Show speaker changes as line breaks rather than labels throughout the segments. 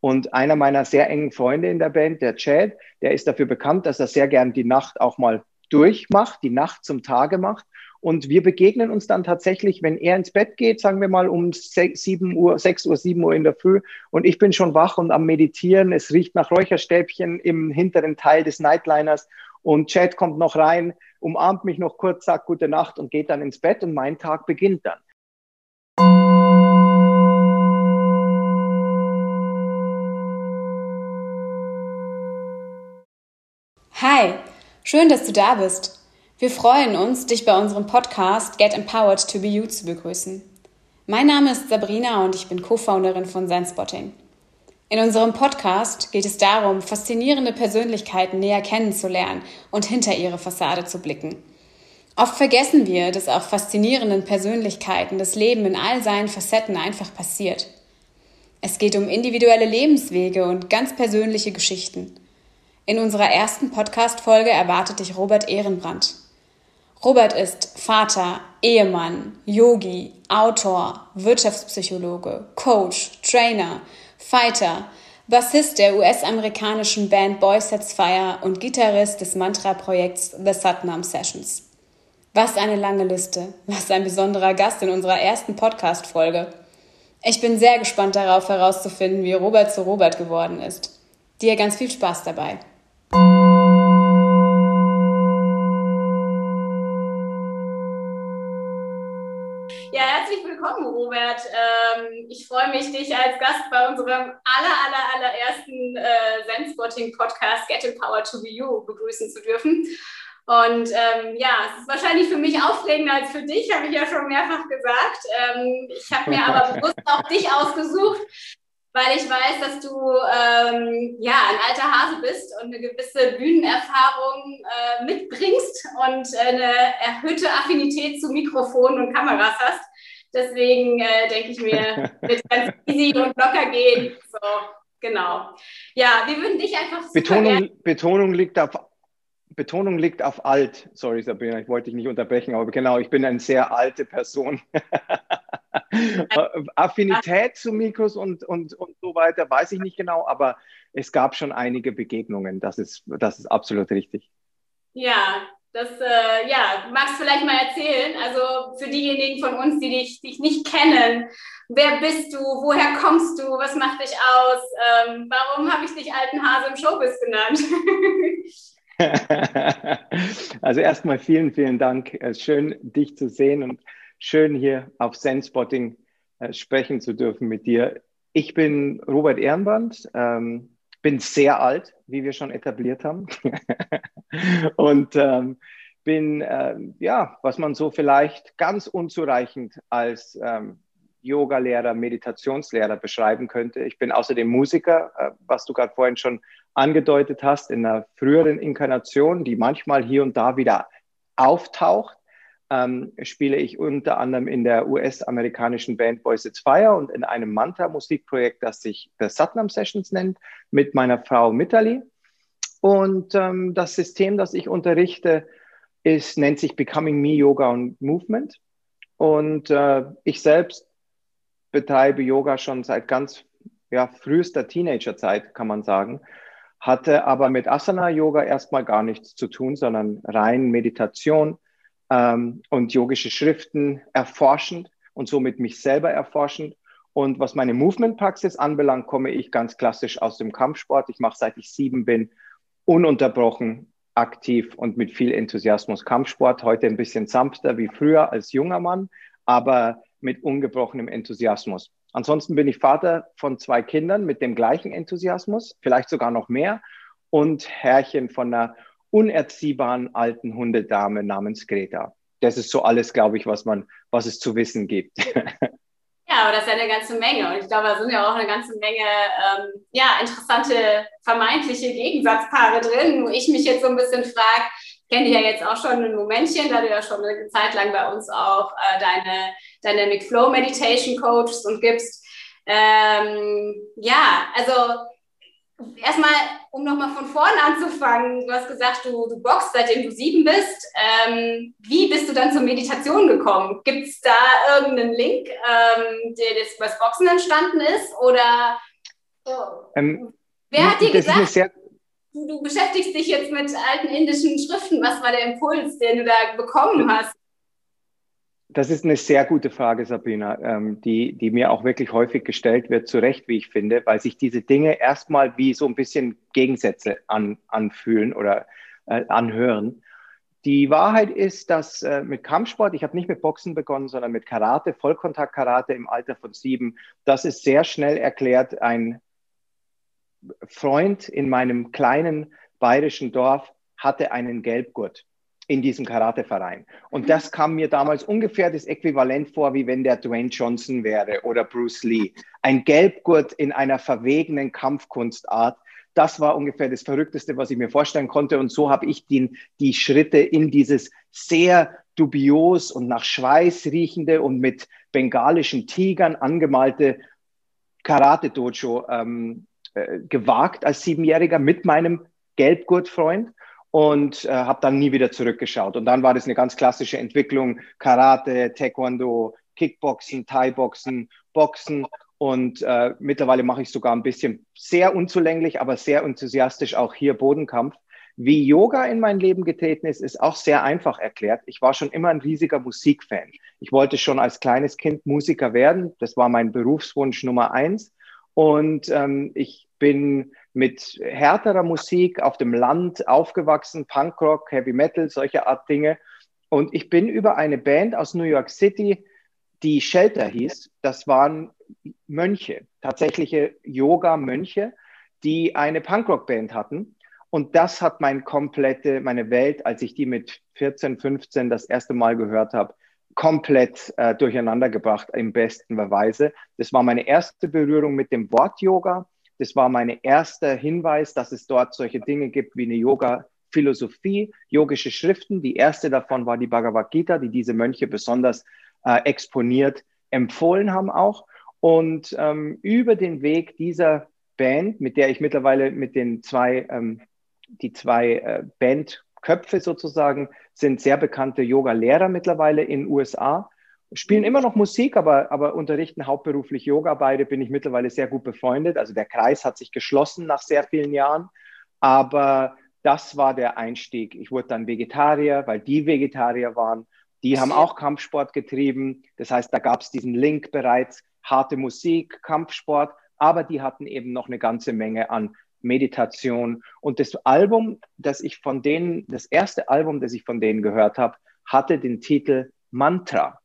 Und einer meiner sehr engen Freunde in der Band, der Chad, der ist dafür bekannt, dass er sehr gern die Nacht auch mal durchmacht, die Nacht zum Tage macht. Und wir begegnen uns dann tatsächlich, wenn er ins Bett geht, sagen wir mal um 6, 7 Uhr, 6 Uhr, 7 Uhr in der Früh und ich bin schon wach und am Meditieren. Es riecht nach Räucherstäbchen im hinteren Teil des Nightliners und Chad kommt noch rein, umarmt mich noch kurz, sagt gute Nacht und geht dann ins Bett und mein Tag beginnt dann.
Schön, dass du da bist. Wir freuen uns, dich bei unserem Podcast Get Empowered to Be You zu begrüßen. Mein Name ist Sabrina und ich bin Co-Founderin von Zenspotting. In unserem Podcast geht es darum, faszinierende Persönlichkeiten näher kennenzulernen und hinter ihre Fassade zu blicken. Oft vergessen wir, dass auch faszinierenden Persönlichkeiten das Leben in all seinen Facetten einfach passiert. Es geht um individuelle Lebenswege und ganz persönliche Geschichten. In unserer ersten Podcast-Folge erwartet dich Robert Ehrenbrand. Robert ist Vater, Ehemann, Yogi, Autor, Wirtschaftspsychologe, Coach, Trainer, Fighter, Bassist der US-amerikanischen Band Boy Sets Fire und Gitarrist des Mantra-Projekts The Satnam Sessions. Was eine lange Liste, was ein besonderer Gast in unserer ersten Podcast-Folge. Ich bin sehr gespannt darauf herauszufinden, wie Robert zu Robert geworden ist. Dir ganz viel Spaß dabei. Ja, herzlich willkommen, Robert. Ähm, ich freue mich, dich als Gast bei unserem aller, aller, allerersten äh, Zen-Spotting-Podcast Get Empowered to Be You begrüßen zu dürfen. Und ähm, ja, es ist wahrscheinlich für mich aufregender als für dich, habe ich ja schon mehrfach gesagt. Ähm, ich habe mir aber bewusst auch dich ausgesucht, weil ich weiß, dass du ähm, ja ein alter Hase bist und eine gewisse Bühnenerfahrung äh, mitbringst und eine erhöhte Affinität zu Mikrofonen und Kameras hast. Deswegen äh, denke ich mir, wird ganz easy und locker gehen. So, genau. Ja, wir würden dich einfach
Betonung, Betonung liegt auf Betonung liegt auf alt. Sorry, Sabrina, ich wollte dich nicht unterbrechen, aber genau, ich bin eine sehr alte Person. Affinität zu Mikros und, und, und so weiter weiß ich nicht genau, aber es gab schon einige Begegnungen. Das ist, das ist absolut richtig.
Ja, das äh, ja, magst du vielleicht mal erzählen. Also für diejenigen von uns, die dich, dich nicht kennen, wer bist du, woher kommst du, was macht dich aus, ähm, warum habe ich dich alten Hase im Showbiz genannt?
also erstmal vielen, vielen Dank. Schön, dich zu sehen und schön hier auf Zenspotting äh, sprechen zu dürfen mit dir. Ich bin Robert Ehrenband, ähm, bin sehr alt, wie wir schon etabliert haben. und ähm, bin, äh, ja, was man so vielleicht ganz unzureichend als ähm, Yoga-Lehrer, Meditationslehrer beschreiben könnte. Ich bin außerdem Musiker, äh, was du gerade vorhin schon angedeutet hast, in einer früheren Inkarnation, die manchmal hier und da wieder auftaucht ähm, spiele ich unter anderem in der US-amerikanischen Band Boys It's Fire und in einem Mantra-Musikprojekt, das sich The Satnam Sessions nennt, mit meiner Frau Mitali. Und ähm, das System, das ich unterrichte, ist, nennt sich Becoming Me Yoga und Movement. Und äh, ich selbst betreibe Yoga schon seit ganz ja, frühester Teenagerzeit, kann man sagen. Hatte aber mit Asana-Yoga erstmal gar nichts zu tun, sondern rein Meditation ähm, und yogische Schriften erforschend und somit mich selber erforschend. Und was meine Movement-Praxis anbelangt, komme ich ganz klassisch aus dem Kampfsport. Ich mache seit ich sieben bin ununterbrochen aktiv und mit viel Enthusiasmus Kampfsport. Heute ein bisschen sanfter wie früher als junger Mann, aber mit ungebrochenem Enthusiasmus. Ansonsten bin ich Vater von zwei Kindern mit dem gleichen Enthusiasmus, vielleicht sogar noch mehr und Herrchen von einer unerziehbaren alten Hundedame namens Greta. Das ist so alles, glaube ich, was man, was es zu wissen gibt.
Ja, aber das ist ja eine ganze Menge. Und ich glaube, da sind ja auch eine ganze Menge ähm, ja, interessante vermeintliche Gegensatzpaare drin, wo ich mich jetzt so ein bisschen frage, kenne dich ja jetzt auch schon ein Momentchen, da du ja schon eine Zeit lang bei uns auch äh, deine Dynamic Flow Meditation coachst und gibst. Ähm, ja, also erstmal, um nochmal von vorne anzufangen, du hast gesagt, du, du boxst, seitdem du sieben bist. Ähm, wie bist du dann zur Meditation gekommen? Gibt es da irgendeinen Link, ähm, der das übers Boxen entstanden ist? Oder So. Ähm, Wer hat dir gesagt, du, du beschäftigst dich jetzt mit alten indischen Schriften. Was war der Impuls, den du da bekommen hast?
Das ist eine sehr gute Frage, Sabrina, ähm, die, die mir auch wirklich häufig gestellt wird, zu Recht, wie ich finde, weil sich diese Dinge erstmal wie so ein bisschen Gegensätze an, anfühlen oder äh, anhören. Die Wahrheit ist, dass äh, mit Kampfsport, ich habe nicht mit Boxen begonnen, sondern mit Karate, Vollkontakt-Karate im Alter von sieben, das ist sehr schnell erklärt ein Freund in meinem kleinen bayerischen Dorf hatte einen Gelbgurt in diesem Karateverein. Und das kam mir damals ungefähr das Äquivalent vor, wie wenn der Dwayne Johnson wäre oder Bruce Lee. Ein Gelbgurt in einer verwegenen Kampfkunstart. Das war ungefähr das Verrückteste, was ich mir vorstellen konnte. Und so habe ich den, die Schritte in dieses sehr dubios und nach Schweiß riechende und mit bengalischen Tigern angemalte Karate-Dojo ähm, äh, gewagt als Siebenjähriger mit meinem Gelbgurtfreund und äh, habe dann nie wieder zurückgeschaut. Und dann war das eine ganz klassische Entwicklung: Karate, Taekwondo, Kickboxen, Thai-Boxen, Boxen. Und äh, mittlerweile mache ich sogar ein bisschen sehr unzulänglich, aber sehr enthusiastisch auch hier Bodenkampf. Wie Yoga in mein Leben getreten ist, ist auch sehr einfach erklärt. Ich war schon immer ein riesiger Musikfan. Ich wollte schon als kleines Kind Musiker werden. Das war mein Berufswunsch Nummer eins. Und ähm, ich bin mit härterer Musik auf dem Land aufgewachsen, Punkrock, Heavy Metal, solche Art Dinge. Und ich bin über eine Band aus New York City, die Shelter hieß, das waren Mönche, tatsächliche Yoga-Mönche, die eine Punkrock-Band hatten. Und das hat meine komplette, meine Welt, als ich die mit 14, 15 das erste Mal gehört habe, komplett äh, durcheinander gebracht im besten Weise. Das war meine erste Berührung mit dem Wort Yoga. Das war mein erster Hinweis, dass es dort solche Dinge gibt wie eine Yoga-Philosophie, yogische Schriften. Die erste davon war die Bhagavad Gita, die diese Mönche besonders äh, exponiert empfohlen haben auch. Und ähm, über den Weg dieser Band, mit der ich mittlerweile mit den zwei, ähm, die zwei äh, Bandköpfe sozusagen sind sehr bekannte Yoga-Lehrer mittlerweile in den USA, spielen immer noch Musik, aber, aber unterrichten hauptberuflich Yoga. Beide bin ich mittlerweile sehr gut befreundet. Also der Kreis hat sich geschlossen nach sehr vielen Jahren. Aber das war der Einstieg. Ich wurde dann Vegetarier, weil die Vegetarier waren. Die haben auch Kampfsport getrieben. Das heißt, da gab es diesen Link bereits. Harte Musik, Kampfsport. Aber die hatten eben noch eine ganze Menge an Meditation. Und das Album, das ich von denen, das erste Album, das ich von denen gehört habe, hatte den Titel Mantra.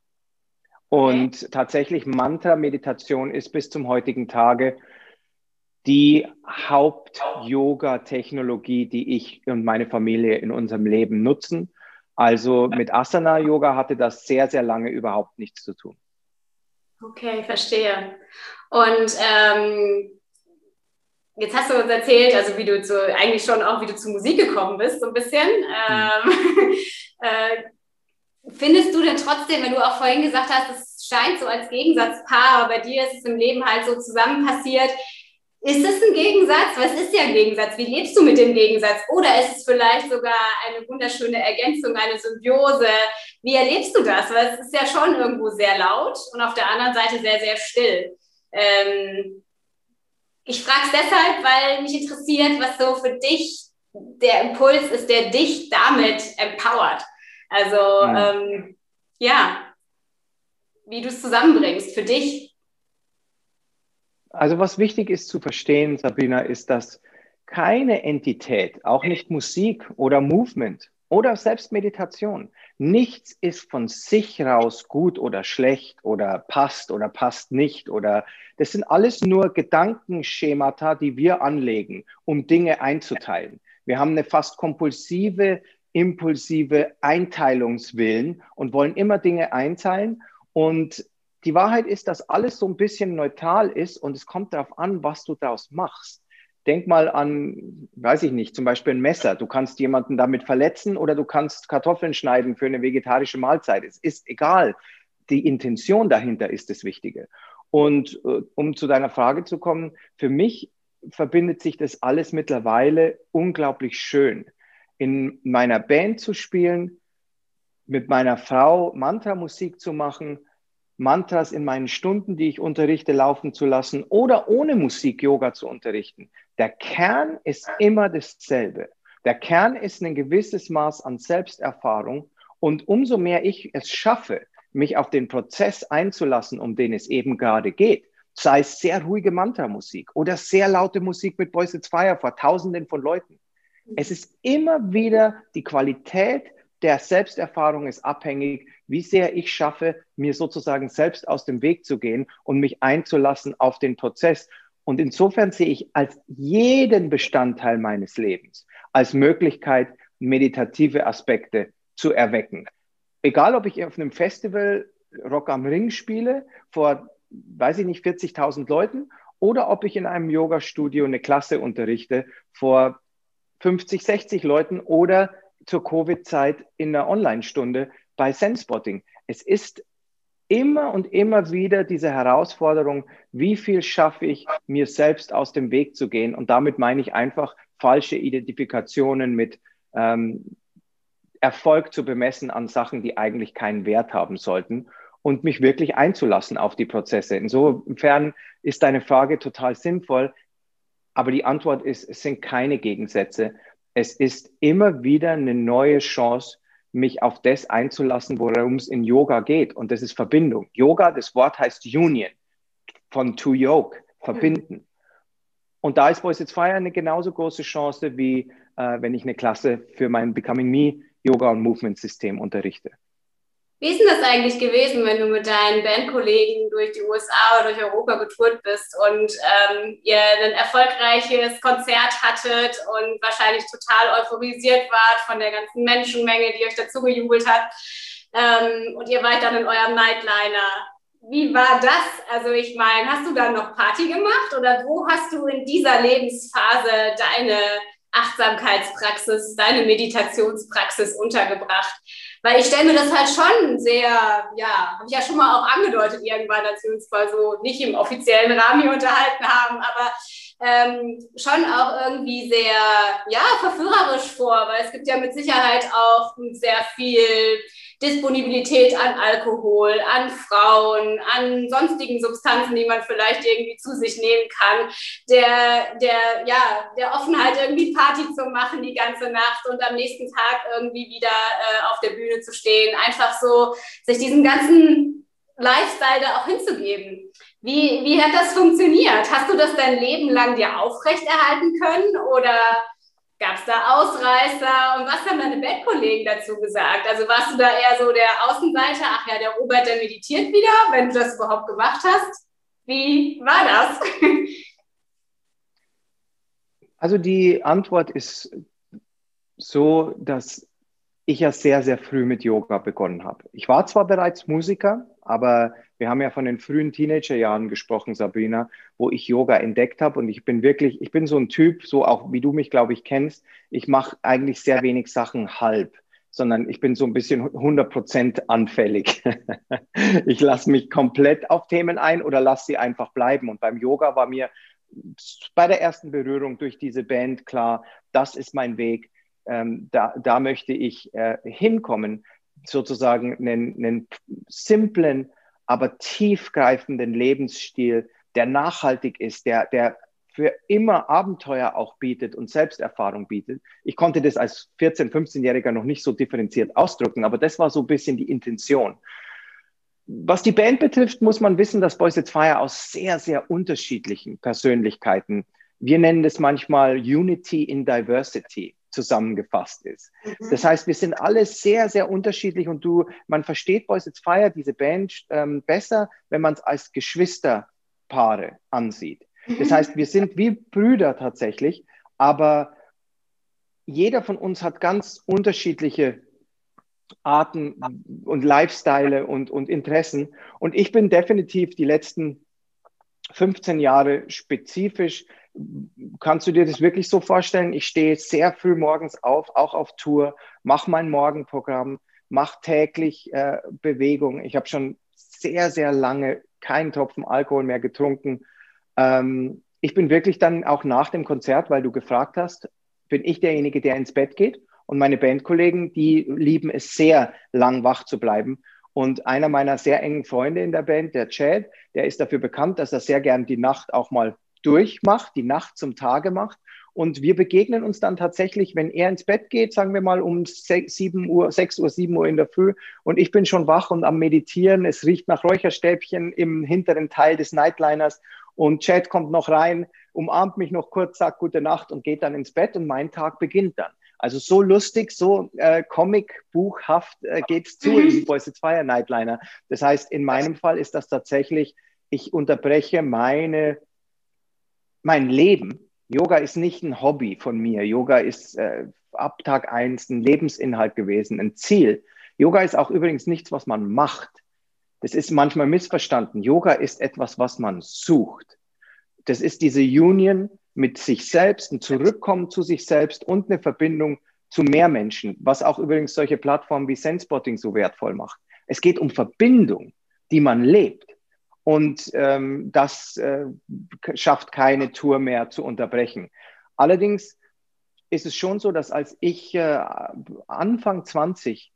Und tatsächlich Mantra-Meditation ist bis zum heutigen Tage die Haupt-Yoga-Technologie, die ich und meine Familie in unserem Leben nutzen. Also mit Asana-Yoga hatte das sehr, sehr lange überhaupt nichts zu tun.
Okay, verstehe. Und ähm, Jetzt hast du uns erzählt, also wie du zu, eigentlich schon auch, wie du zur Musik gekommen bist, so ein bisschen. Mhm. Ähm, äh, findest du denn trotzdem, wenn du auch vorhin gesagt hast, es scheint so als Gegensatzpaar, aber bei dir ist es im Leben halt so zusammen passiert. Ist es ein Gegensatz? Was ist ja ein Gegensatz? Wie lebst du mit dem Gegensatz? Oder ist es vielleicht sogar eine wunderschöne Ergänzung, eine Symbiose? Wie erlebst du das? Weil es ist ja schon irgendwo sehr laut und auf der anderen Seite sehr, sehr still. Ähm, ich frage es deshalb, weil mich interessiert, was so für dich der Impuls ist, der dich damit empowert. Also ja, ähm, ja wie du es zusammenbringst für dich.
Also was wichtig ist zu verstehen, Sabrina, ist, dass keine Entität, auch nicht Musik oder Movement oder selbst Meditation, nichts ist von sich raus gut oder schlecht oder passt oder passt nicht oder das sind alles nur Gedankenschemata, die wir anlegen, um Dinge einzuteilen. Wir haben eine fast kompulsive, impulsive Einteilungswillen und wollen immer Dinge einteilen. Und die Wahrheit ist, dass alles so ein bisschen neutral ist und es kommt darauf an, was du daraus machst. Denk mal an, weiß ich nicht, zum Beispiel ein Messer. Du kannst jemanden damit verletzen oder du kannst Kartoffeln schneiden für eine vegetarische Mahlzeit. Es ist egal. Die Intention dahinter ist das Wichtige. Und äh, um zu deiner Frage zu kommen, für mich verbindet sich das alles mittlerweile unglaublich schön. In meiner Band zu spielen, mit meiner Frau Mantra-Musik zu machen, Mantras in meinen Stunden, die ich unterrichte, laufen zu lassen oder ohne Musik Yoga zu unterrichten. Der Kern ist immer dasselbe. Der Kern ist ein gewisses Maß an Selbsterfahrung. Und umso mehr ich es schaffe, mich auf den Prozess einzulassen, um den es eben gerade geht, sei es sehr ruhige Mantra-Musik oder sehr laute Musik mit Voice It's Fire vor Tausenden von Leuten. Es ist immer wieder die Qualität der Selbsterfahrung ist abhängig, wie sehr ich schaffe, mir sozusagen selbst aus dem Weg zu gehen und mich einzulassen auf den Prozess. Und insofern sehe ich als jeden Bestandteil meines Lebens als Möglichkeit, meditative Aspekte zu erwecken. Egal, ob ich auf einem Festival Rock am Ring spiele vor weiß ich nicht, 40.000 Leuten oder ob ich in einem Yoga-Studio eine Klasse unterrichte vor 50, 60 Leuten oder zur Covid-Zeit in einer Online-Stunde bei Sensspotting. Es ist immer und immer wieder diese Herausforderung, wie viel schaffe ich, mir selbst aus dem Weg zu gehen. Und damit meine ich einfach falsche Identifikationen mit ähm, Erfolg zu bemessen an Sachen, die eigentlich keinen Wert haben sollten und mich wirklich einzulassen auf die Prozesse. Insofern ist deine Frage total sinnvoll, aber die Antwort ist, es sind keine Gegensätze. Es ist immer wieder eine neue Chance, mich auf das einzulassen, worum es in Yoga geht. Und das ist Verbindung. Yoga, das Wort heißt Union, von to yoke, verbinden. Und da ist Voice It's Fire eine genauso große Chance, wie äh, wenn ich eine Klasse für mein Becoming Me Yoga und Movement System unterrichte.
Wie ist denn das eigentlich gewesen, wenn du mit deinen Bandkollegen durch die USA oder durch Europa getourt bist und ähm, ihr ein erfolgreiches Konzert hattet und wahrscheinlich total euphorisiert wart von der ganzen Menschenmenge, die euch dazu gejubelt hat ähm, und ihr wart dann in eurem Nightliner? Wie war das? Also ich meine, hast du dann noch Party gemacht oder wo hast du in dieser Lebensphase deine Achtsamkeitspraxis, deine Meditationspraxis untergebracht? Weil ich stelle mir das halt schon sehr, ja, habe ich ja schon mal auch angedeutet irgendwann, als wir uns zwar so nicht im offiziellen Rahmen hier unterhalten haben, aber ähm, schon auch irgendwie sehr, ja, verführerisch vor, weil es gibt ja mit Sicherheit auch sehr viel Disponibilität an Alkohol, an Frauen, an sonstigen Substanzen, die man vielleicht irgendwie zu sich nehmen kann, der, der, ja, der Offenheit irgendwie Party zu machen die ganze Nacht und am nächsten Tag irgendwie wieder äh, auf der Bühne zu stehen, einfach so sich diesen ganzen Lifestyle da auch hinzugeben. Wie, wie hat das funktioniert? Hast du das dein Leben lang dir aufrechterhalten können oder Gab es da Ausreißer und was haben deine Bettkollegen dazu gesagt? Also warst du da eher so der Außenseiter, ach ja, der Robert, der meditiert wieder, wenn du das überhaupt gemacht hast? Wie war das?
Also die Antwort ist so, dass ich ja sehr, sehr früh mit Yoga begonnen habe. Ich war zwar bereits Musiker, aber wir haben ja von den frühen Teenagerjahren gesprochen, Sabrina, wo ich Yoga entdeckt habe und ich bin wirklich, ich bin so ein Typ, so auch wie du mich, glaube ich, kennst. Ich mache eigentlich sehr wenig Sachen halb, sondern ich bin so ein bisschen 100% anfällig. ich lasse mich komplett auf Themen ein oder lasse sie einfach bleiben. Und beim Yoga war mir bei der ersten Berührung durch diese Band klar, das ist mein Weg ähm, da, da möchte ich äh, hinkommen, sozusagen einen, einen simplen, aber tiefgreifenden Lebensstil, der nachhaltig ist, der, der für immer Abenteuer auch bietet und Selbsterfahrung bietet. Ich konnte das als 14-, 15-Jähriger noch nicht so differenziert ausdrücken, aber das war so ein bisschen die Intention. Was die Band betrifft, muss man wissen, dass Boys It's Fire aus sehr, sehr unterschiedlichen Persönlichkeiten, wir nennen das manchmal Unity in Diversity, zusammengefasst ist. Mhm. Das heißt, wir sind alle sehr, sehr unterschiedlich und du, man versteht Boys It's Fire, diese Band, ähm, besser, wenn man es als Geschwisterpaare ansieht. Das mhm. heißt, wir sind wie Brüder tatsächlich, aber jeder von uns hat ganz unterschiedliche Arten und Lifestyle und, und Interessen. Und ich bin definitiv die letzten 15 Jahre spezifisch Kannst du dir das wirklich so vorstellen? Ich stehe sehr früh morgens auf, auch auf Tour, mache mein Morgenprogramm, mache täglich äh, Bewegung. Ich habe schon sehr, sehr lange keinen Tropfen Alkohol mehr getrunken. Ähm, ich bin wirklich dann auch nach dem Konzert, weil du gefragt hast, bin ich derjenige, der ins Bett geht. Und meine Bandkollegen, die lieben es sehr, lang wach zu bleiben. Und einer meiner sehr engen Freunde in der Band, der Chad, der ist dafür bekannt, dass er sehr gern die Nacht auch mal durchmacht, die Nacht zum Tage macht. Und wir begegnen uns dann tatsächlich, wenn er ins Bett geht, sagen wir mal um 6, 7 Uhr, 6 Uhr, 7 Uhr in der Früh und ich bin schon wach und am Meditieren. Es riecht nach Räucherstäbchen im hinteren Teil des Nightliners und Chad kommt noch rein, umarmt mich noch kurz, sagt gute Nacht und geht dann ins Bett und mein Tag beginnt dann. Also so lustig, so äh, Comic-buchhaft äh, geht's zu mhm. in Boys It's Fire Nightliner. Das heißt, in meinem Fall ist das tatsächlich, ich unterbreche meine, mein Leben. Yoga ist nicht ein Hobby von mir. Yoga ist äh, ab Tag eins ein Lebensinhalt gewesen, ein Ziel. Yoga ist auch übrigens nichts, was man macht. Das ist manchmal missverstanden. Yoga ist etwas, was man sucht. Das ist diese Union mit sich selbst, ein Zurückkommen zu sich selbst und eine Verbindung zu mehr Menschen, was auch übrigens solche Plattformen wie Sensspotting so wertvoll macht. Es geht um Verbindung, die man lebt. Und ähm, das äh, schafft keine Tour mehr zu unterbrechen. Allerdings ist es schon so, dass als ich äh, Anfang 20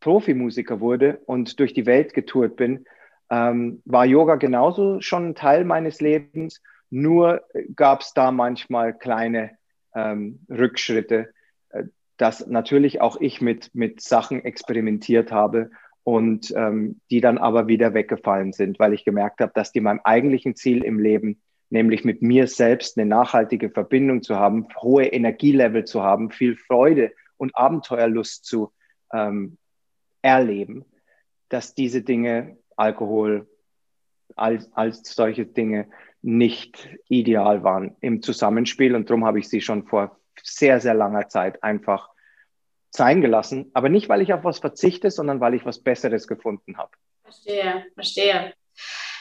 Profimusiker wurde und durch die Welt getourt bin, ähm, war Yoga genauso schon ein Teil meines Lebens. Nur gab es da manchmal kleine ähm, Rückschritte, äh, dass natürlich auch ich mit, mit Sachen experimentiert habe und ähm, die dann aber wieder weggefallen sind, weil ich gemerkt habe, dass die meinem eigentlichen Ziel im Leben, nämlich mit mir selbst eine nachhaltige Verbindung zu haben, hohe Energielevel zu haben, viel Freude und Abenteuerlust zu ähm, erleben, dass diese Dinge, Alkohol, als, als solche Dinge nicht ideal waren im Zusammenspiel. Und darum habe ich sie schon vor sehr, sehr langer Zeit einfach sein gelassen. Aber nicht, weil ich auf was verzichte, sondern weil ich was Besseres gefunden habe.
Verstehe, verstehe.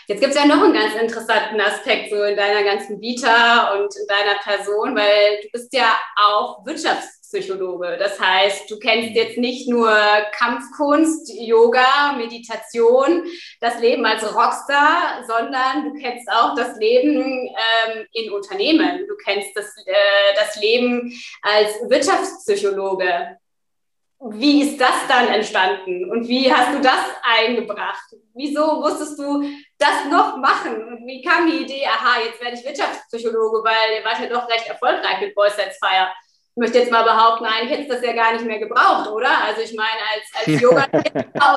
Jetzt gibt es ja noch einen ganz interessanten Aspekt so in deiner ganzen Vita und in deiner Person, weil du bist ja auch Wirtschafts Psychologe. Das heißt, du kennst jetzt nicht nur Kampfkunst, Yoga, Meditation, das Leben als Rockstar, sondern du kennst auch das Leben ähm, in Unternehmen. Du kennst das, äh, das Leben als Wirtschaftspsychologe. Wie ist das dann entstanden und wie hast du das eingebracht? Wieso musstest du das noch machen? wie kam die Idee, aha, jetzt werde ich Wirtschaftspsychologe, weil ihr wart ja doch recht erfolgreich mit Boys Sets Fire ich möchte jetzt mal behaupten, eigentlich hätte es das ja gar nicht mehr gebraucht, oder? Also ich meine, als, als Yoga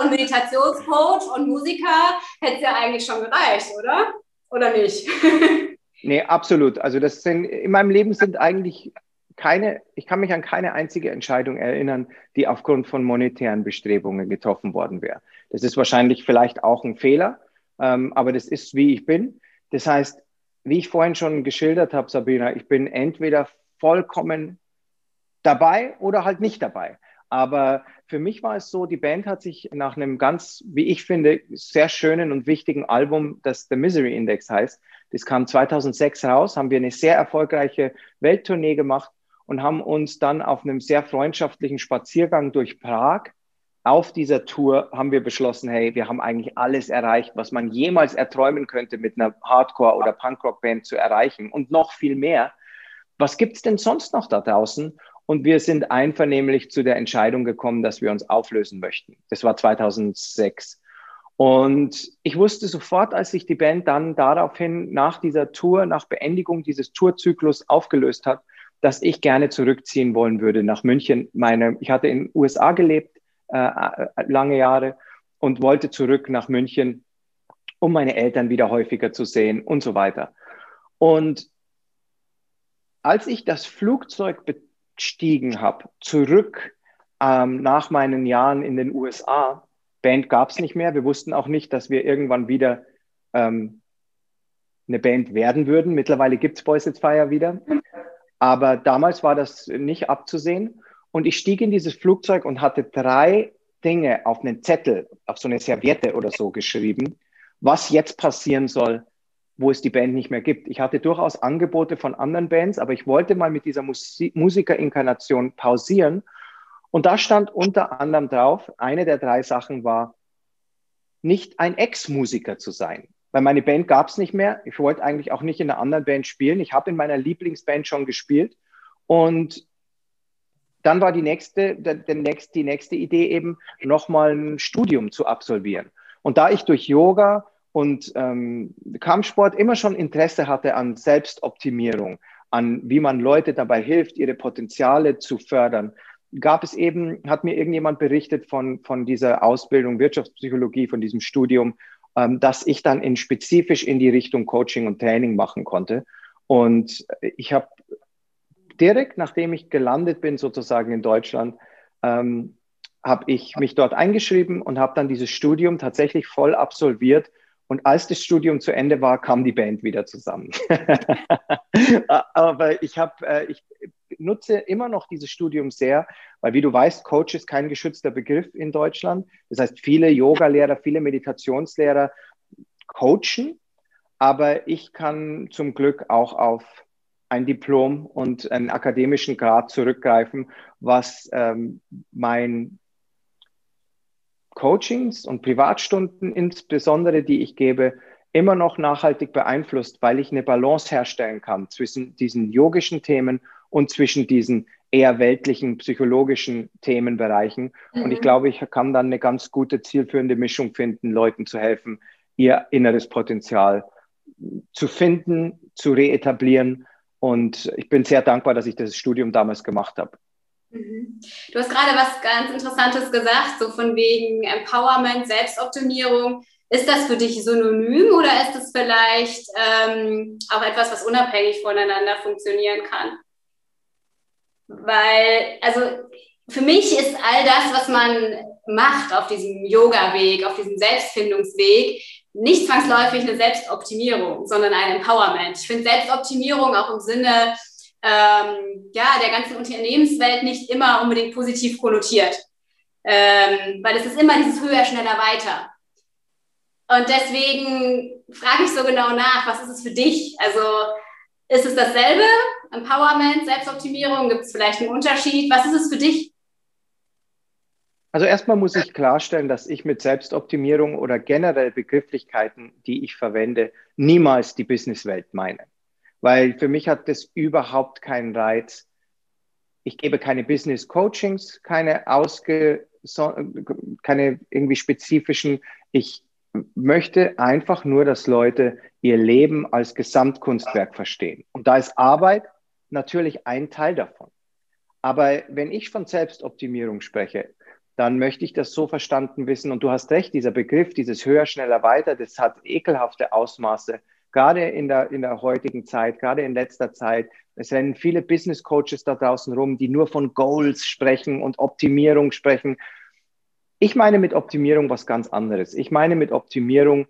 und Meditationscoach und Musiker hätte es ja eigentlich schon gereicht, oder? Oder nicht?
nee, absolut. Also das sind, in meinem Leben sind eigentlich keine, ich kann mich an keine einzige Entscheidung erinnern, die aufgrund von monetären Bestrebungen getroffen worden wäre. Das ist wahrscheinlich vielleicht auch ein Fehler, ähm, aber das ist, wie ich bin. Das heißt, wie ich vorhin schon geschildert habe, Sabrina, ich bin entweder vollkommen dabei oder halt nicht dabei. Aber für mich war es so, die Band hat sich nach einem ganz, wie ich finde, sehr schönen und wichtigen Album, das The Misery Index heißt, das kam 2006 raus, haben wir eine sehr erfolgreiche Welttournee gemacht und haben uns dann auf einem sehr freundschaftlichen Spaziergang durch Prag auf dieser Tour haben wir beschlossen, hey, wir haben eigentlich alles erreicht, was man jemals erträumen könnte, mit einer Hardcore- oder Punkrock-Band zu erreichen und noch viel mehr. Was gibt's denn sonst noch da draußen? Und wir sind einvernehmlich zu der Entscheidung gekommen, dass wir uns auflösen möchten. Das war 2006. Und ich wusste sofort, als sich die Band dann daraufhin nach dieser Tour, nach Beendigung dieses Tourzyklus aufgelöst hat, dass ich gerne zurückziehen wollen würde nach München. Meine, ich hatte in den USA gelebt, äh, äh, lange Jahre und wollte zurück nach München, um meine Eltern wieder häufiger zu sehen und so weiter. Und als ich das Flugzeug gestiegen habe, zurück ähm, nach meinen Jahren in den USA. Band gab es nicht mehr. Wir wussten auch nicht, dass wir irgendwann wieder ähm, eine Band werden würden. Mittlerweile gibt es Boys It's Fire wieder. Aber damals war das nicht abzusehen. Und ich stieg in dieses Flugzeug und hatte drei Dinge auf einen Zettel, auf so eine Serviette oder so geschrieben, was jetzt passieren soll, wo es die Band nicht mehr gibt. Ich hatte durchaus Angebote von anderen Bands, aber ich wollte mal mit dieser Musi Musikerinkarnation pausieren. Und da stand unter anderem drauf, eine der drei Sachen war, nicht ein Ex-Musiker zu sein. Weil meine Band gab es nicht mehr. Ich wollte eigentlich auch nicht in einer anderen Band spielen. Ich habe in meiner Lieblingsband schon gespielt. Und dann war die nächste, der, der nächst, die nächste Idee eben, nochmal ein Studium zu absolvieren. Und da ich durch Yoga und ähm, Kampfsport immer schon Interesse hatte an Selbstoptimierung, an wie man Leute dabei hilft, ihre Potenziale zu fördern, gab es eben, hat mir irgendjemand berichtet von, von dieser Ausbildung Wirtschaftspsychologie, von diesem Studium, ähm, dass ich dann in spezifisch in die Richtung Coaching und Training machen konnte. Und ich habe direkt, nachdem ich gelandet bin, sozusagen in Deutschland, ähm, habe ich mich dort eingeschrieben und habe dann dieses Studium tatsächlich voll absolviert. Und als das Studium zu Ende war, kam die Band wieder zusammen. Aber ich habe, äh, ich nutze immer noch dieses Studium sehr, weil wie du weißt, Coach ist kein geschützter Begriff in Deutschland. Das heißt, viele Yoga-Lehrer, viele Meditationslehrer coachen, aber ich kann zum Glück auch auf ein Diplom und einen akademischen Grad zurückgreifen, was ähm, mein Coachings und Privatstunden insbesondere, die ich gebe, immer noch nachhaltig beeinflusst, weil ich eine Balance herstellen kann zwischen diesen yogischen Themen und zwischen diesen eher weltlichen, psychologischen Themenbereichen. Mhm. Und ich mhm. glaube, ich kann dann eine ganz gute, zielführende Mischung finden, Leuten zu helfen, ihr inneres Potenzial zu finden, zu reetablieren. Und ich bin sehr dankbar, dass ich das Studium damals gemacht habe.
Mhm. Du hast gerade was ganz Interessantes gesagt, so von wegen Empowerment, Selbstoptimierung. Ist das für dich synonym oder ist das vielleicht ähm, auch etwas, was unabhängig voneinander funktionieren kann? Weil, also für mich ist all das, was man macht auf diesem Yoga-Weg, auf diesem Selbstfindungsweg, nicht zwangsläufig eine Selbstoptimierung, sondern ein Empowerment. Ich finde Selbstoptimierung auch im Sinne ähm, ja, der ganzen Unternehmenswelt nicht immer unbedingt positiv konnotiert. Ähm, weil es ist immer dieses höher, schneller, weiter. Und deswegen frage ich so genau nach, was ist es für dich? Also ist es dasselbe? Empowerment, Selbstoptimierung? Gibt es vielleicht einen Unterschied? Was ist es für dich?
Also erstmal muss ich klarstellen, dass ich mit Selbstoptimierung oder generell Begrifflichkeiten, die ich verwende, niemals die Businesswelt meine. Weil für mich hat das überhaupt keinen Reiz. Ich gebe keine Business Coachings, keine ausge, keine irgendwie spezifischen. Ich möchte einfach nur, dass Leute ihr Leben als Gesamtkunstwerk verstehen. Und da ist Arbeit natürlich ein Teil davon. Aber wenn ich von Selbstoptimierung spreche, dann möchte ich das so verstanden wissen. Und du hast recht, dieser Begriff, dieses höher, schneller, weiter, das hat ekelhafte Ausmaße, gerade in der, in der heutigen Zeit, gerade in letzter Zeit. Es rennen viele Business Coaches da draußen rum, die nur von Goals sprechen und Optimierung sprechen. Ich meine mit Optimierung was ganz anderes. Ich meine mit Optimierung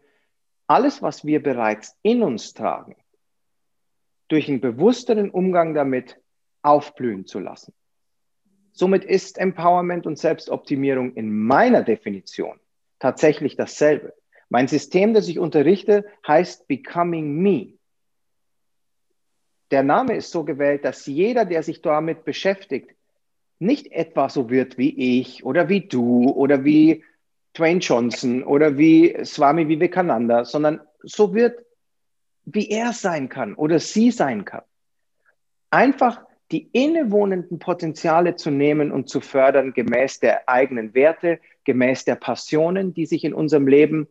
alles, was wir bereits in uns tragen, durch einen bewussteren Umgang damit aufblühen zu lassen. Somit ist Empowerment und Selbstoptimierung in meiner Definition tatsächlich dasselbe. Mein System, das ich unterrichte, heißt Becoming Me. Der Name ist so gewählt, dass jeder, der sich damit beschäftigt, nicht etwa so wird wie ich oder wie du oder wie Dwayne Johnson oder wie Swami Vivekananda, sondern so wird, wie er sein kann oder sie sein kann. Einfach die innewohnenden Potenziale zu nehmen und zu fördern gemäß der eigenen Werte, gemäß der Passionen, die sich in unserem Leben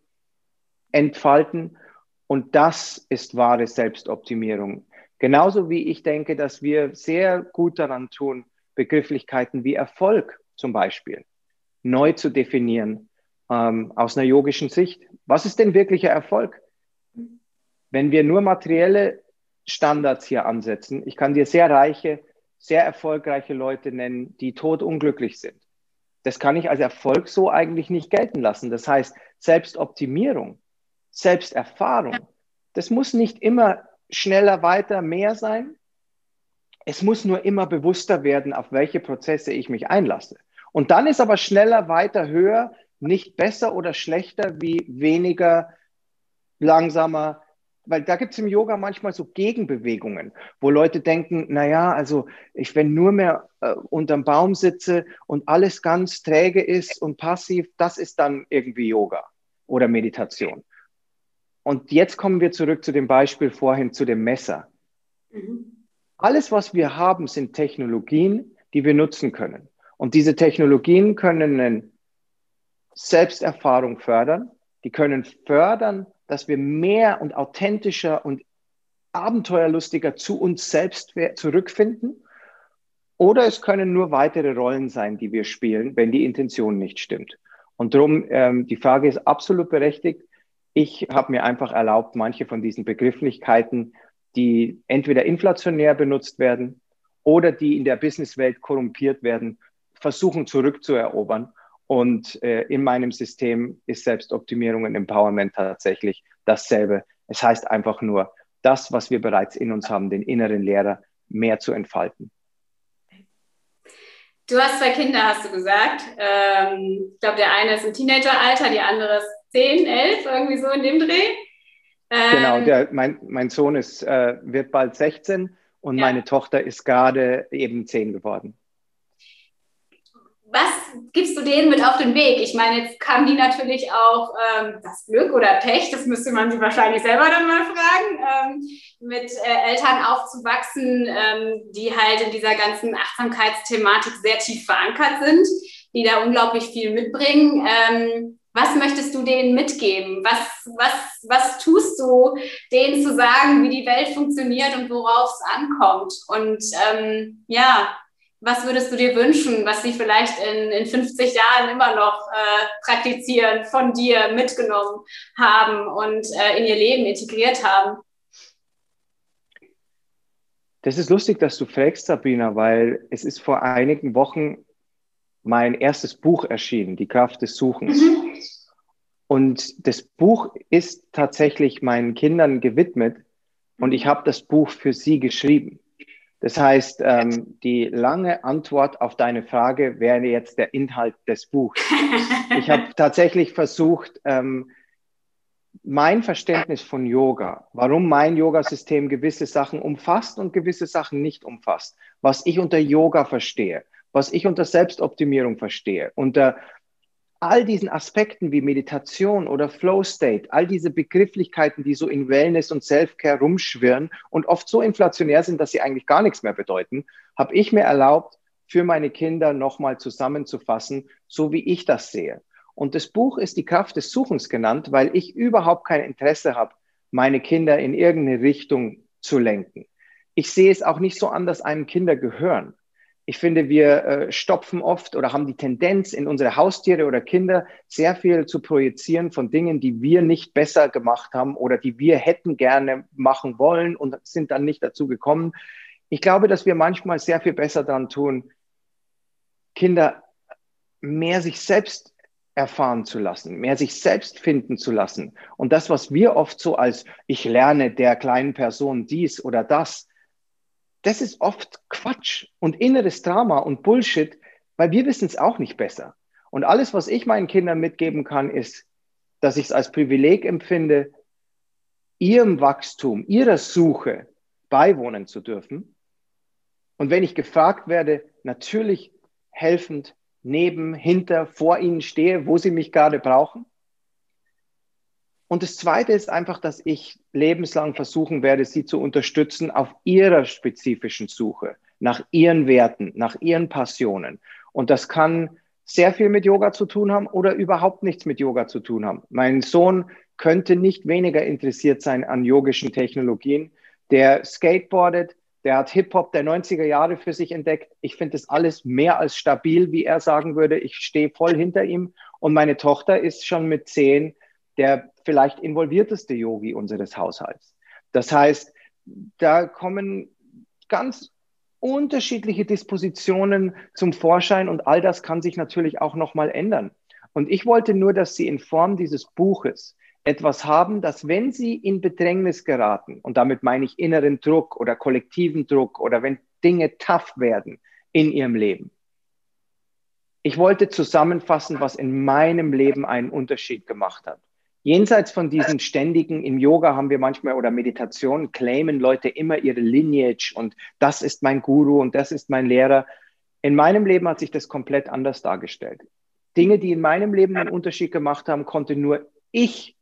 entfalten. Und das ist wahre Selbstoptimierung. Genauso wie ich denke, dass wir sehr gut daran tun, Begrifflichkeiten wie Erfolg zum Beispiel neu zu definieren ähm, aus einer yogischen Sicht. Was ist denn wirklicher Erfolg? Wenn wir nur materielle Standards hier ansetzen, ich kann dir sehr reiche, sehr erfolgreiche Leute nennen, die todunglücklich sind. Das kann ich als Erfolg so eigentlich nicht gelten lassen. Das heißt, Selbstoptimierung, Selbsterfahrung, das muss nicht immer schneller, weiter, mehr sein, es muss nur immer bewusster werden, auf welche Prozesse ich mich einlasse. Und dann ist aber schneller, weiter, höher nicht besser oder schlechter wie weniger, langsamer, weil da gibt es im Yoga manchmal so Gegenbewegungen, wo Leute denken, naja, also ich, wenn nur mehr äh, unterm Baum sitze und alles ganz träge ist und passiv, das ist dann irgendwie Yoga oder Meditation. Und jetzt kommen wir zurück zu dem Beispiel vorhin zu dem Messer. Mhm. Alles, was wir haben, sind Technologien, die wir nutzen können. Und diese Technologien können eine Selbsterfahrung fördern. Die können fördern, dass wir mehr und authentischer und abenteuerlustiger zu uns selbst zurückfinden. Oder es können nur weitere Rollen sein, die wir spielen, wenn die Intention nicht stimmt. Und darum, ähm, die Frage ist absolut berechtigt. Ich habe mir einfach erlaubt, manche von diesen Begrifflichkeiten, die entweder inflationär benutzt werden oder die in der Businesswelt korrumpiert werden, versuchen zurückzuerobern. Und äh, in meinem System ist Selbstoptimierung und Empowerment tatsächlich dasselbe. Es heißt einfach nur, das, was wir bereits in uns haben, den inneren Lehrer, mehr zu entfalten.
Du hast zwei Kinder, hast du gesagt. Ähm, ich glaube, der eine ist im Teenageralter, die andere ist 10, 11, irgendwie so in dem Dreh.
Ähm, genau, der, mein, mein Sohn ist, äh, wird bald 16 und ja. meine Tochter ist gerade eben 10 geworden
was gibst du denen mit auf den Weg? Ich meine, jetzt kam die natürlich auch ähm, das Glück oder Pech, das müsste man sie wahrscheinlich selber dann mal fragen, ähm, mit äh, Eltern aufzuwachsen, ähm, die halt in dieser ganzen Achtsamkeitsthematik sehr tief verankert sind, die da unglaublich viel mitbringen. Ähm, was möchtest du denen mitgeben? Was, was, was tust du, denen zu sagen, wie die Welt funktioniert und worauf es ankommt? Und ähm, ja, was würdest du dir wünschen, was sie vielleicht in, in 50 Jahren immer noch äh, praktizieren, von dir mitgenommen haben und äh, in ihr Leben integriert haben?
Das ist lustig, dass du fragst, Sabrina, weil es ist vor einigen Wochen mein erstes Buch erschienen, Die Kraft des Suchens. Mhm. Und das Buch ist tatsächlich meinen Kindern gewidmet und ich habe das Buch für sie geschrieben. Das heißt, ähm, die lange Antwort auf deine Frage wäre jetzt der Inhalt des Buchs. Ich habe tatsächlich versucht, ähm, mein Verständnis von Yoga, warum mein Yoga-System gewisse Sachen umfasst und gewisse Sachen nicht umfasst, was ich unter Yoga verstehe, was ich unter Selbstoptimierung verstehe, unter all diesen Aspekten wie Meditation oder Flow State, all diese Begrifflichkeiten, die so in Wellness und Self-Care rumschwirren und oft so inflationär sind, dass sie eigentlich gar nichts mehr bedeuten, habe ich mir erlaubt, für meine Kinder nochmal zusammenzufassen, so wie ich das sehe. Und das Buch ist die Kraft des Suchens genannt, weil ich überhaupt kein Interesse habe, meine Kinder in irgendeine Richtung zu lenken. Ich sehe es auch nicht so an, dass einem Kinder gehören ich finde, wir äh, stopfen oft oder haben die Tendenz, in unsere Haustiere oder Kinder sehr viel zu projizieren von Dingen, die wir nicht besser gemacht haben oder die wir hätten gerne machen wollen und sind dann nicht dazu gekommen. Ich glaube, dass wir manchmal sehr viel besser daran tun, Kinder mehr sich selbst erfahren zu lassen, mehr sich selbst finden zu lassen. Und das, was wir oft so als ich lerne der kleinen Person dies oder das, das ist oft Quatsch und inneres Drama und Bullshit, weil wir wissen es auch nicht besser. Und alles, was ich meinen Kindern mitgeben kann, ist, dass ich es als Privileg empfinde, ihrem Wachstum, ihrer Suche beiwohnen zu dürfen. Und wenn ich gefragt werde, natürlich helfend neben, hinter, vor ihnen stehe, wo sie mich gerade brauchen. Und das Zweite ist einfach, dass ich lebenslang versuchen werde, sie zu unterstützen auf ihrer spezifischen Suche, nach ihren Werten, nach ihren Passionen. Und das kann sehr viel mit Yoga zu tun haben oder überhaupt nichts mit Yoga zu tun haben. Mein Sohn könnte nicht weniger interessiert sein an yogischen Technologien. Der skateboardet, der hat Hip-Hop der 90er Jahre für sich entdeckt. Ich finde das alles mehr als stabil, wie er sagen würde. Ich stehe voll hinter ihm. Und meine Tochter ist schon mit zehn der vielleicht involvierteste Yogi unseres Haushalts. Das heißt, da kommen ganz unterschiedliche Dispositionen zum Vorschein und all das kann sich natürlich auch nochmal ändern. Und ich wollte nur, dass Sie in Form dieses Buches etwas haben, dass wenn Sie in Bedrängnis geraten, und damit meine ich inneren Druck oder kollektiven Druck oder wenn Dinge tough werden in Ihrem Leben, ich wollte zusammenfassen, was in meinem Leben einen Unterschied gemacht hat. Jenseits von diesen ständigen, im Yoga haben wir manchmal oder Meditation, claimen Leute immer ihre Lineage und das ist mein Guru und das ist mein Lehrer. In meinem Leben hat sich das komplett anders dargestellt. Dinge, die in meinem Leben einen Unterschied gemacht haben, konnte nur ich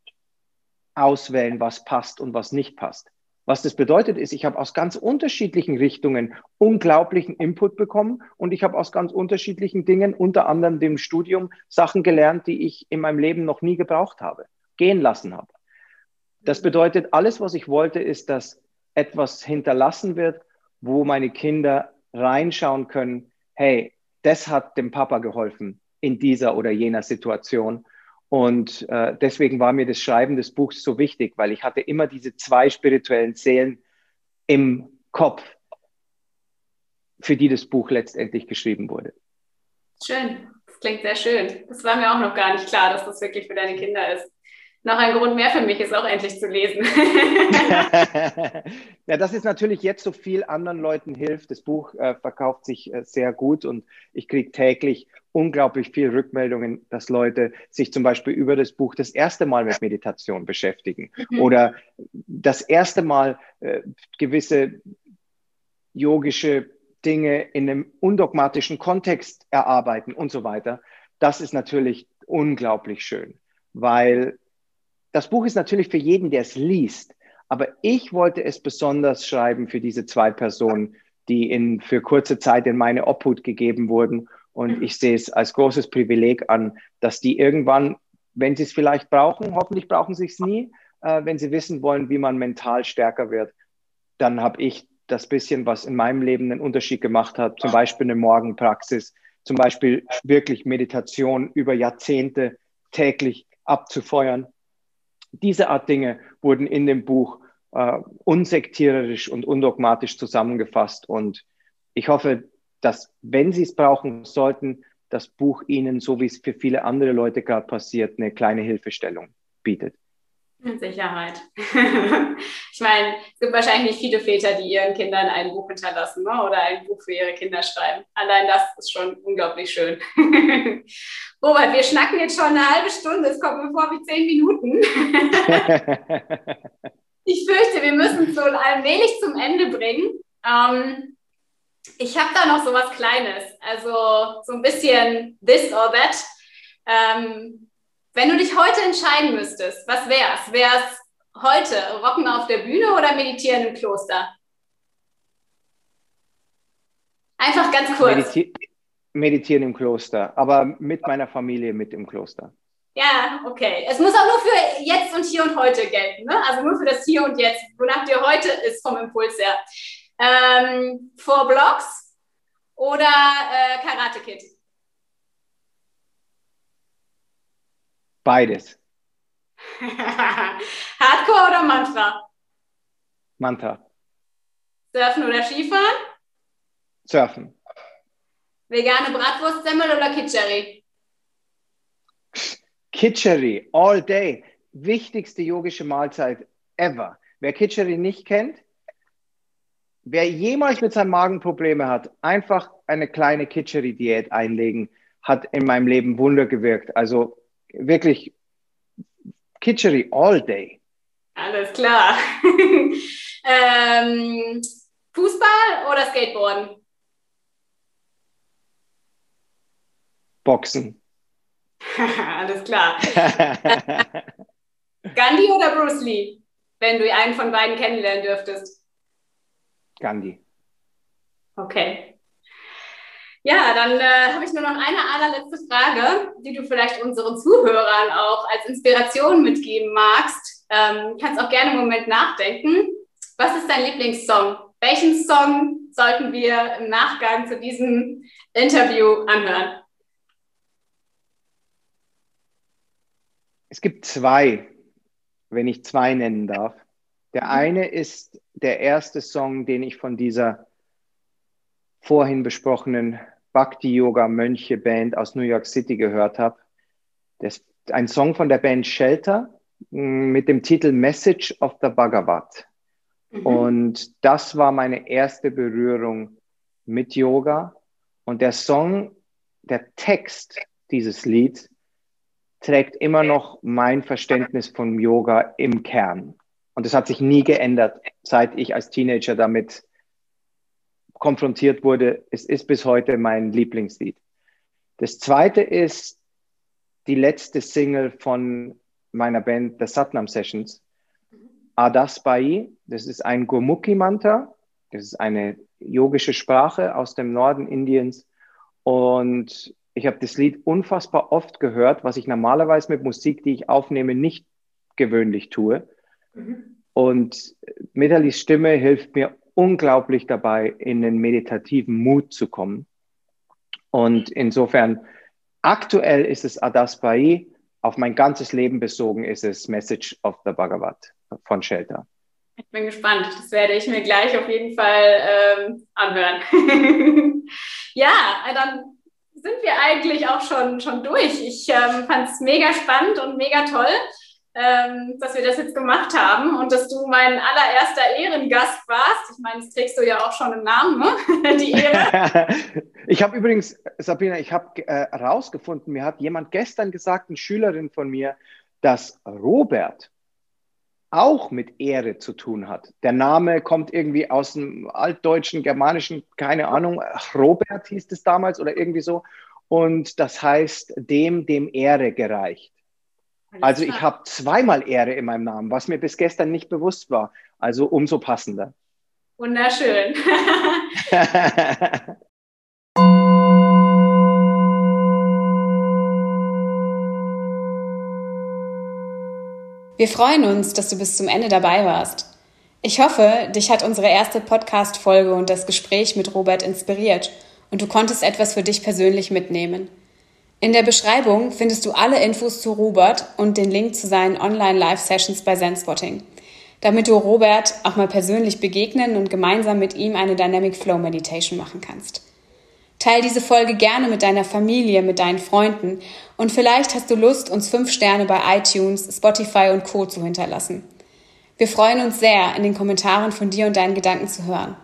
auswählen, was passt und was nicht passt. Was das bedeutet, ist, ich habe aus ganz unterschiedlichen Richtungen unglaublichen Input bekommen und ich habe aus ganz unterschiedlichen Dingen, unter anderem dem Studium, Sachen gelernt, die ich in meinem Leben noch nie gebraucht habe, gehen lassen habe. Das bedeutet, alles, was ich wollte, ist, dass etwas hinterlassen wird, wo meine Kinder reinschauen können, hey, das hat dem Papa geholfen in dieser oder jener Situation. Und äh, deswegen war mir das Schreiben des Buchs so wichtig, weil ich hatte immer diese zwei spirituellen Seelen im Kopf, für die das Buch letztendlich geschrieben wurde.
Schön, das klingt sehr schön. Das war mir auch noch gar nicht klar, dass das wirklich für deine Kinder ist noch ein Grund mehr für mich ist, auch endlich zu lesen.
ja, das ist natürlich jetzt so viel anderen Leuten hilft. Das Buch äh, verkauft sich äh, sehr gut und ich kriege täglich unglaublich viel Rückmeldungen, dass Leute sich zum Beispiel über das Buch das erste Mal mit Meditation beschäftigen mhm. oder das erste Mal äh, gewisse yogische Dinge in einem undogmatischen Kontext erarbeiten und so weiter. Das ist natürlich unglaublich schön, weil das Buch ist natürlich für jeden, der es liest, aber ich wollte es besonders schreiben für diese zwei Personen, die in, für kurze Zeit in meine Obhut gegeben wurden. Und ich sehe es als großes Privileg an, dass die irgendwann, wenn sie es vielleicht brauchen, hoffentlich brauchen sie es nie, äh, wenn sie wissen wollen, wie man mental stärker wird, dann habe ich das bisschen, was in meinem Leben einen Unterschied gemacht hat, zum Beispiel eine Morgenpraxis, zum Beispiel wirklich Meditation über Jahrzehnte täglich abzufeuern diese Art Dinge wurden in dem Buch äh, unsektiererisch und undogmatisch zusammengefasst. Und ich hoffe, dass, wenn Sie es brauchen sollten, das Buch Ihnen, so wie es für viele andere Leute gerade passiert, eine kleine Hilfestellung bietet.
Mit Sicherheit. ich meine, es gibt wahrscheinlich nicht viele Väter, die ihren Kindern ein Buch hinterlassen ne? oder ein Buch für ihre Kinder schreiben. Allein das ist schon unglaublich schön. Robert, wir schnacken jetzt schon eine halbe Stunde. Es kommt mir vor wie zehn Minuten. ich fürchte, wir müssen es so allmählich zum Ende bringen. Ähm, ich habe da noch so was Kleines, also so ein bisschen this or that. Ähm, wenn du dich heute entscheiden müsstest, was wär's? Wär's heute Rocken auf der Bühne oder meditieren im Kloster? Einfach ganz kurz.
Mediti meditieren im Kloster, aber mit meiner Familie mit im Kloster.
Ja, okay. Es muss auch nur für jetzt und hier und heute gelten, ne? Also nur für das Hier und Jetzt, wonach dir heute ist vom Impuls her. Ähm, Four Blocks oder äh, Karate Kid?
Beides.
Hardcore oder Mantra?
Mantra.
Surfen oder Skifahren?
Surfen.
Vegane Bratwurstsemmel oder Kitscheri?
Kitscheri, all day. Wichtigste yogische Mahlzeit ever. Wer Kitscheri nicht kennt, wer jemals mit seinem Magen Probleme hat, einfach eine kleine Kitscheri-Diät einlegen, hat in meinem Leben Wunder gewirkt. Also wirklich Kitchery all day.
Alles klar. ähm, Fußball oder Skateboarden?
Boxen.
Alles klar. Gandhi oder Bruce Lee, wenn du einen von beiden kennenlernen dürftest?
Gandhi.
Okay. Ja, dann äh, habe ich nur noch eine allerletzte Frage, die du vielleicht unseren Zuhörern auch als Inspiration mitgeben magst. Ähm, kannst auch gerne einen Moment nachdenken. Was ist dein Lieblingssong? Welchen Song sollten wir im Nachgang zu diesem Interview anhören?
Es gibt zwei, wenn ich zwei nennen darf. Der eine ist der erste Song, den ich von dieser vorhin besprochenen Bhakti-Yoga-Mönche-Band aus New York City gehört habe. Das ein Song von der Band Shelter mm, mit dem Titel Message of the Bhagavad. Mhm. Und das war meine erste Berührung mit Yoga. Und der Song, der Text dieses Lieds trägt immer noch mein Verständnis von Yoga im Kern. Und es hat sich nie geändert, seit ich als Teenager damit konfrontiert wurde. Es ist bis heute mein Lieblingslied. Das zweite ist die letzte Single von meiner Band The Satnam Sessions. Adas Bai. Das ist ein Gurmukhi-Mantra. Das ist eine yogische Sprache aus dem Norden Indiens. Und ich habe das Lied unfassbar oft gehört, was ich normalerweise mit Musik, die ich aufnehme, nicht gewöhnlich tue. Mhm. Und Mitalis Stimme hilft mir unglaublich dabei, in den meditativen Mut zu kommen. Und insofern, aktuell ist es Adas Bai, auf mein ganzes Leben bezogen ist es Message of the Bhagavad von Shelter.
Ich bin gespannt. Das werde ich mir gleich auf jeden Fall ähm, anhören. ja, dann sind wir eigentlich auch schon, schon durch. Ich ähm, fand es mega spannend und mega toll ähm, dass wir das jetzt gemacht haben und dass du mein allererster Ehrengast warst. Ich meine, das trägst du ja auch schon im Namen, ne? die Ehre.
ich habe übrigens, Sabrina, ich habe äh, mir hat jemand gestern gesagt, eine Schülerin von mir, dass Robert auch mit Ehre zu tun hat. Der Name kommt irgendwie aus dem altdeutschen, germanischen, keine Ahnung, Robert hieß es damals oder irgendwie so. Und das heißt, dem, dem Ehre gereicht. Also ich habe zweimal Ehre in meinem Namen, was mir bis gestern nicht bewusst war. Also umso passender.
Wunderschön. Wir freuen uns, dass du bis zum Ende dabei warst. Ich hoffe, dich hat unsere erste Podcast-Folge und das Gespräch mit Robert inspiriert und du konntest etwas für dich persönlich mitnehmen. In der Beschreibung findest du alle Infos zu Robert und den Link zu seinen Online-Live-Sessions bei Zenspotting, damit du Robert auch mal persönlich begegnen und gemeinsam mit ihm eine Dynamic Flow Meditation machen kannst. Teil diese Folge gerne mit deiner Familie, mit deinen Freunden und vielleicht hast du Lust, uns fünf Sterne bei iTunes, Spotify und Co. zu hinterlassen. Wir freuen uns sehr, in den Kommentaren von dir und deinen Gedanken zu hören.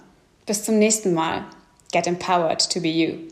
Bis zum nächsten Mal. Get empowered to be you.